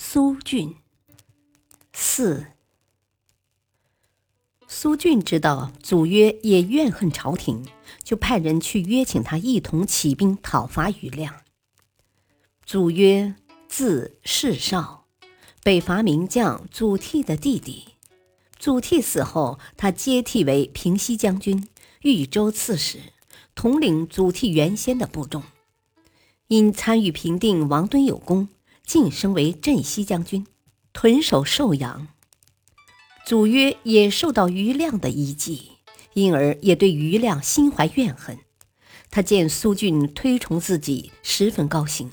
苏峻四，苏峻知道祖约也怨恨朝廷，就派人去约请他一同起兵讨伐余亮。祖约字世绍，北伐名将祖逖的弟弟。祖逖死后，他接替为平西将军、豫州刺史，统领祖逖原先的部众。因参与平定王敦有功。晋升为镇西将军，屯守寿阳。祖约也受到余亮的遗迹，因而也对余亮心怀怨恨。他见苏峻推崇自己，十分高兴，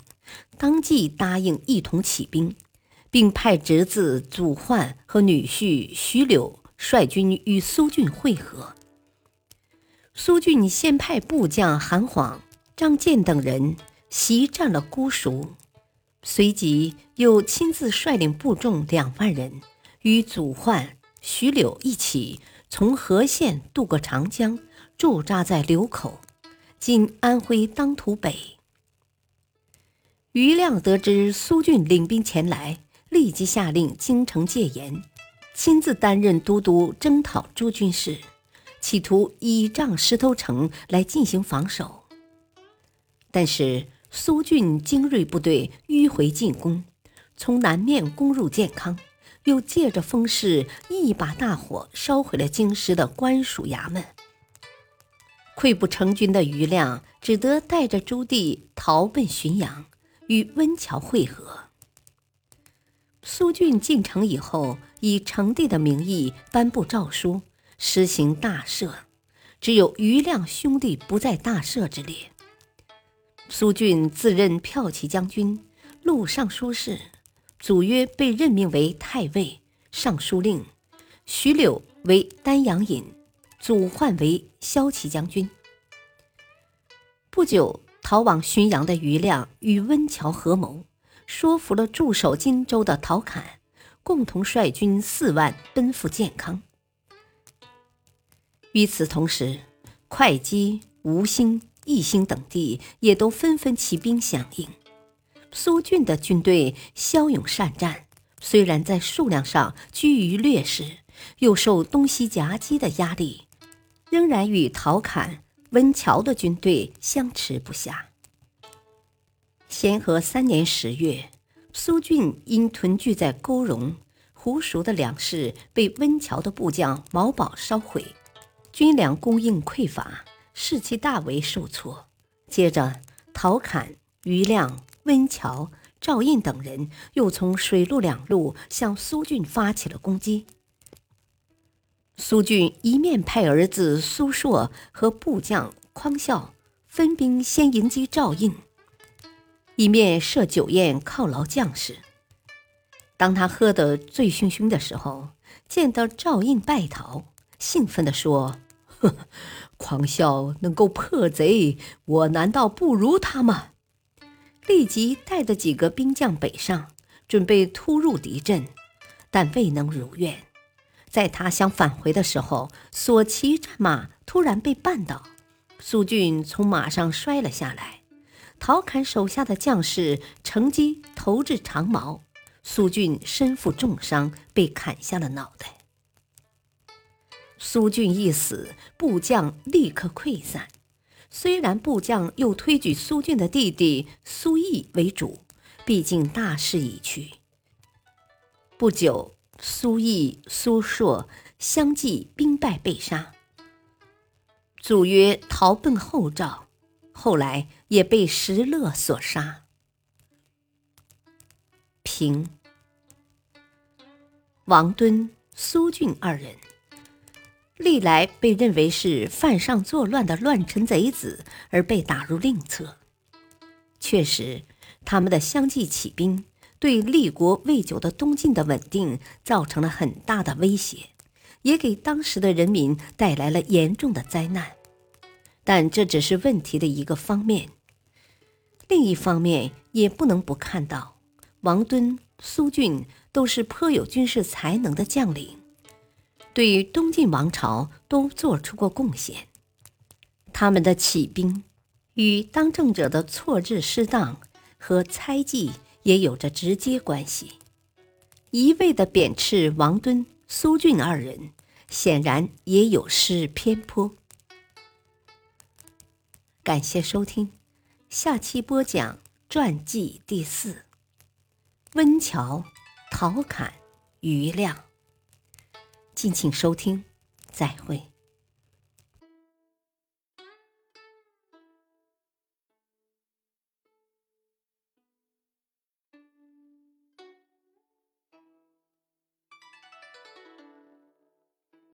当即答应一同起兵，并派侄子祖焕和女婿徐柳率军与苏峻会合。苏峻先派部将韩晃、张建等人袭占了姑熟。随即又亲自率领部众两万人，与祖焕、徐柳一起从和县渡过长江，驻扎在流口（今安徽当涂北）。余亮得知苏峻领兵前来，立即下令京城戒严，亲自担任都督征讨诸军事，企图倚仗石头城来进行防守。但是。苏峻精锐部队迂回进攻，从南面攻入建康，又借着风势一把大火烧毁了京师的官署衙门。溃不成军的余亮只得带着朱棣逃奔浔阳，与温峤会合。苏峻进城以后，以成帝的名义颁布诏书，实行大赦，只有余亮兄弟不在大赦之列。苏峻自任骠骑将军、录尚书事，祖约被任命为太尉、尚书令，徐柳为丹阳尹，祖焕为骁骑将军。不久，逃往浔阳的余亮与温峤合谋，说服了驻守荆州的陶侃，共同率军四万奔赴建康。与此同时，会稽、吴兴。义兴等地也都纷纷起兵响应。苏峻的军队骁勇善战，虽然在数量上居于劣势，又受东西夹击的压力，仍然与陶侃、温峤的军队相持不下。咸和三年十月，苏峻因屯聚在沟荣、胡熟的粮食被温峤的部将毛宝烧毁，军粮供应匮乏。士气大为受挫。接着，陶侃、余亮、温峤、赵胤等人又从水陆两路向苏峻发起了攻击。苏峻一面派儿子苏硕和部将匡孝分兵先迎击赵胤，一面设酒宴犒劳将士。当他喝得醉醺醺的时候，见到赵胤败逃，兴奋地说：“ 呵。”匡孝能够破贼，我难道不如他吗？立即带着几个兵将北上，准备突入敌阵，但未能如愿。在他想返回的时候，所骑战马突然被绊倒，苏峻从马上摔了下来。陶侃手下的将士乘机投掷长矛，苏峻身负重伤，被砍下了脑袋。苏峻一死，部将立刻溃散。虽然部将又推举苏峻的弟弟苏毅为主，毕竟大势已去。不久，苏毅、苏硕相继兵败被杀。祖约逃奔后赵，后来也被石勒所杀。平、王敦、苏峻二人。历来被认为是犯上作乱的乱臣贼子，而被打入另册。确实，他们的相继起兵，对立国未久的东晋的稳定造成了很大的威胁，也给当时的人民带来了严重的灾难。但这只是问题的一个方面。另一方面，也不能不看到，王敦、苏峻都是颇有军事才能的将领，对于东晋王朝都做出过贡献。他们的起兵与当政者的错置失当和猜忌也有着直接关系。一味的贬斥王敦、苏峻二人，显然也有失偏颇。感谢收听。下期播讲传记第四：温峤、陶侃、余亮。敬请收听，再会。